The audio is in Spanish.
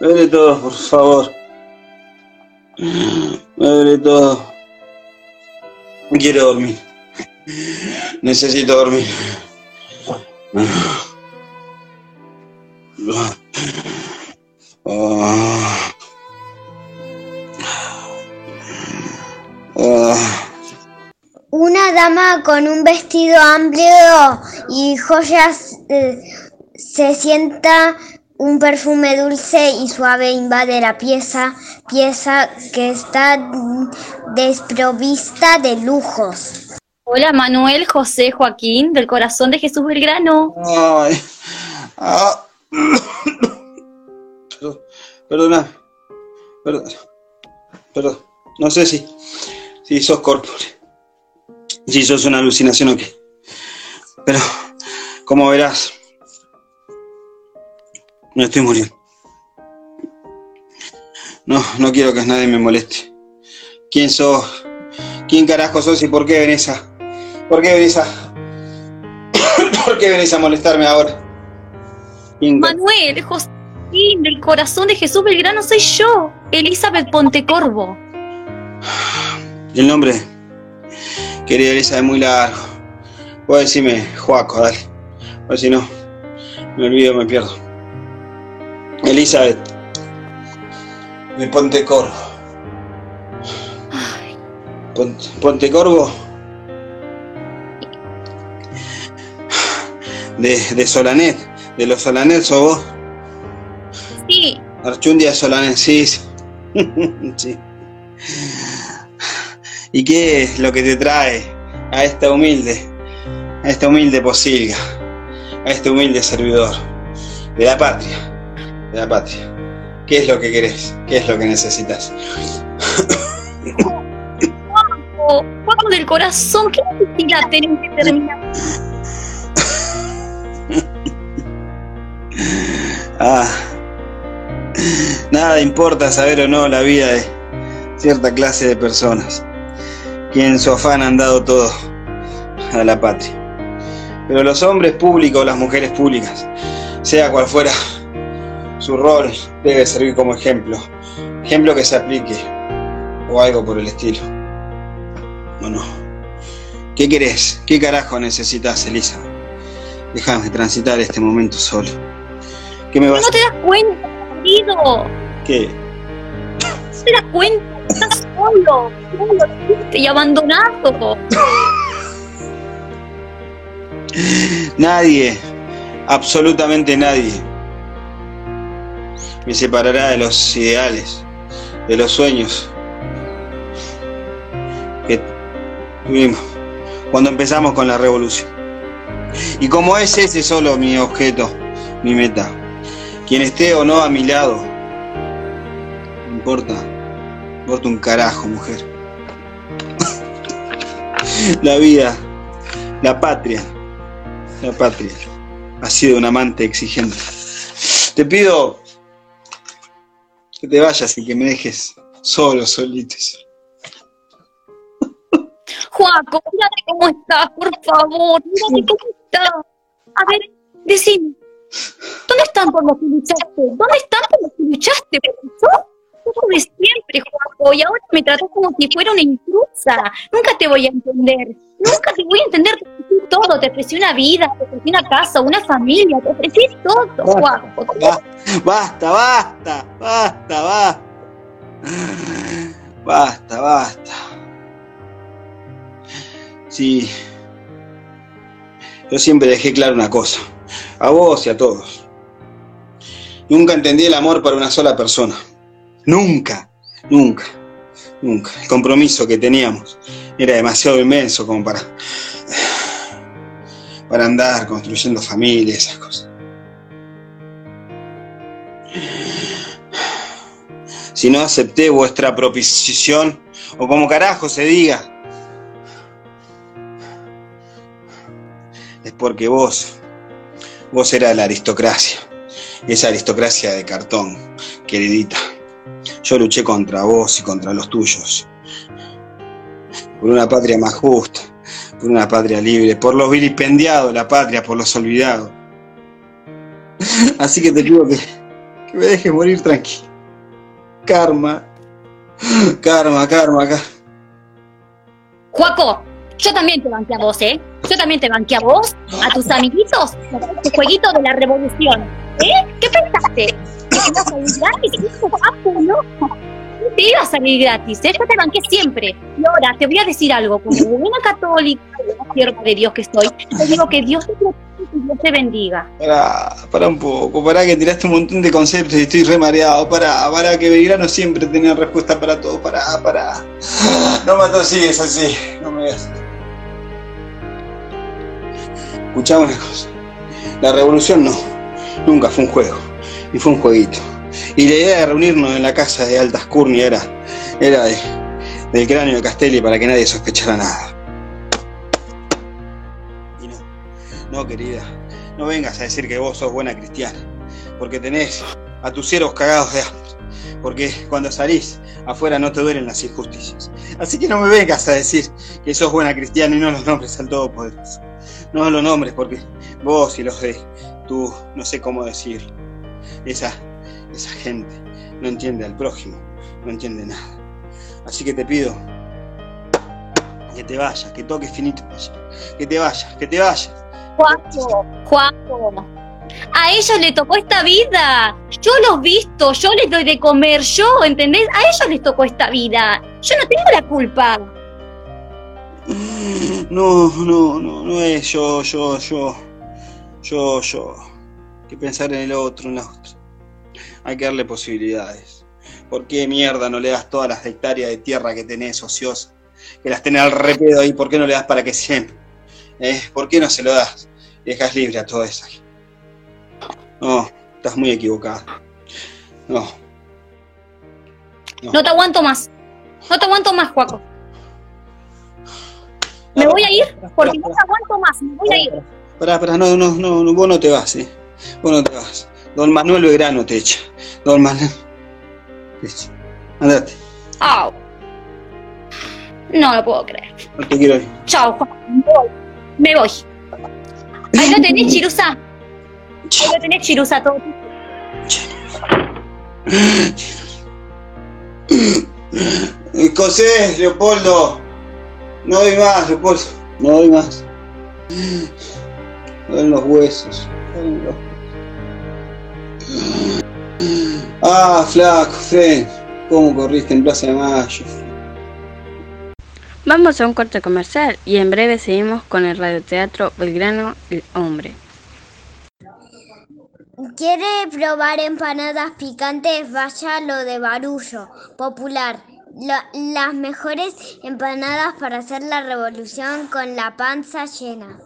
Me todo, por favor. Me todo. Quiero dormir. Necesito dormir. Una dama con un vestido amplio y joyas eh, se sienta un perfume dulce y suave invade la pieza, pieza que está desprovista de lujos. Hola Manuel José Joaquín, del corazón de Jesús Belgrano. Ay. Ah. Perdón, perdona. Perdón. Perdón. No sé si, si sos corpóreo. Si sos una alucinación o qué. Pero, como verás, me estoy muriendo. No, no quiero que nadie me moleste. ¿Quién sos? ¿Quién carajo sos y por qué venís a... ¿Por qué venís a... ¿Por qué venís a molestarme ahora? ¿Quién ca- Manuel Joaquín, del corazón de Jesús Belgrano soy yo, Elizabeth Pontecorvo. El nombre, querida Elisa, es muy largo. Puedes decirme Joaco, dale. O si no, me olvido, me pierdo. Elizabeth, de Pontecorvo. Ay, Pon- Pontecorvo. De, de Solanet, de los Solanet sos vos. sí, Archundia Solanet, sí. sí. sí. ¿Y qué es lo que te trae a esta humilde, a esta humilde posilga, a este humilde servidor de la patria, de la patria? ¿Qué es lo que querés? ¿Qué es lo que necesitas? Juaco del corazón, ¿qué necesidad tenés que terminar? Ah, nada importa saber o no la vida de cierta clase de personas, que en su afán han dado todo a la patria. Pero los hombres públicos, las mujeres públicas, sea cual fuera su rol, debe servir como ejemplo, ejemplo que se aplique o algo por el estilo. Bueno, ¿qué querés? ¿Qué carajo necesitas, Elisa? Déjame transitar este momento solo. ¿Qué me vas No te das cuenta, querido. ¿Qué? No te das cuenta, estás solo, solo, triste y abandonado. Nadie, absolutamente nadie, me separará de los ideales, de los sueños que tuvimos cuando empezamos con la revolución. Y como es ese solo mi objeto, mi meta, quien esté o no a mi lado, no importa, no importa un carajo, mujer. La vida, la patria, la patria ha sido un amante exigente. Te pido que te vayas y que me dejes solo, solito. Juaco, mírate cómo estás, por favor, mírate cómo estás. A ver, decime, ¿dónde están por los que luchaste? ¿Dónde están por los que luchaste? Yo de siempre, Juaco, y ahora me tratas como si fuera una intrusa. Nunca te voy a entender, nunca te voy a entender. Te ofrecí todo, te ofrecí una vida, te ofrecí una casa, una familia, te ofrecí todo, Juaco. Ba- Basta, basta, basta, basta. Basta, basta. Sí. Yo siempre dejé claro una cosa, a vos y a todos. Nunca entendí el amor para una sola persona. Nunca, nunca, nunca. El compromiso que teníamos era demasiado inmenso como para para andar construyendo familia, esas cosas. Si no acepté vuestra proposición, o como carajo se diga, es porque vos, vos eras la aristocracia, esa aristocracia de cartón, queridita. Yo luché contra vos y contra los tuyos, por una patria más justa, por una patria libre, por los vilipendiados la patria, por los olvidados. Así que te pido que, me dejes morir tranquilo. Karma. Karma, karma, karma. Juaco, yo también te banqué a vos, ¿eh? Yo también te banqué a vos, a tus amiguitos, tu jueguito de la revolución. ¿Eh? ¿Qué pensaste? ¿Que te a salir gratis? No te iba a salir gratis, ¿eh? Yo te banqué siempre. Y ahora te voy a decir algo, como buena católica, sierva de Dios que soy, te digo que Dios te Dios te bendiga. Pará, pará un poco, pará que tiraste un montón de conceptos y estoy re mareado. Pará, pará que Belgrano siempre tenía respuesta para todo. Pará, pará. No me atosigues así, no me veas. Escuchame una cosa. La revolución no, nunca fue un juego, y fue un jueguito. Y la idea de reunirnos en la casa de Altas Curni era, era de- del cráneo de Castelli para que nadie sospechara nada. Y no, no querida, no vengas a decir que vos sos buena cristiana, porque tenés a tus siervos cagados de hambre, porque cuando salís afuera no te duelen las injusticias. Así que no me vengas a decir que sos buena cristiana y no los nombres al Todopoderoso. No los nombres porque vos y los de tú, no sé cómo decirlo, esa, esa gente no entiende al prójimo, no entiende nada. Así que te pido que te vayas, que toques finito allá, que te vayas, que te vayas. Juaco, Juaco. A ellos les tocó esta vida. Yo los visto, yo les doy de comer, yo, ¿entendés? A ellos les tocó esta vida. Yo no tengo la culpa. No, no, no, no es yo, yo, yo, yo, yo. Que pensar en el otro, en la otra. Hay que darle posibilidades. ¿Por qué mierda no le das todas las hectáreas de tierra que tenés ociosas? Que las tenés al repedo ahí, ¿por qué no le das para que siempre? ¿Eh? ¿Por qué no se lo das? Dejas libre a toda esa. No, estás muy equivocado. No. No te aguanto más. No te aguanto más, Juaco. Me voy a ir porque no te aguanto más. Me voy a ir. Pará, pará, no, no, no, vos no te vas, eh. Vos no te vas. Don Manuel Belgrano te echa. Don Manuel. te echa. Andate, Au. No lo puedo creer. no te quiero ir. Chao. Me voy. Me voy. Ahí lo tenés, Chirusa. Ahí lo tenés, Chirusa. Todo. Escocés, Leopoldo. No doy más, Leopoldo. No doy más. Los huesos. me duelen los huesos. Ah, flaco, Fren. ¿Cómo corriste en Plaza de Mayo? Vamos a un corte comercial y en breve seguimos con el radioteatro Belgrano El Hombre. ¿Quiere probar empanadas picantes? Vaya a lo de Barullo, popular. Lo- las mejores empanadas para hacer la revolución con la panza llena.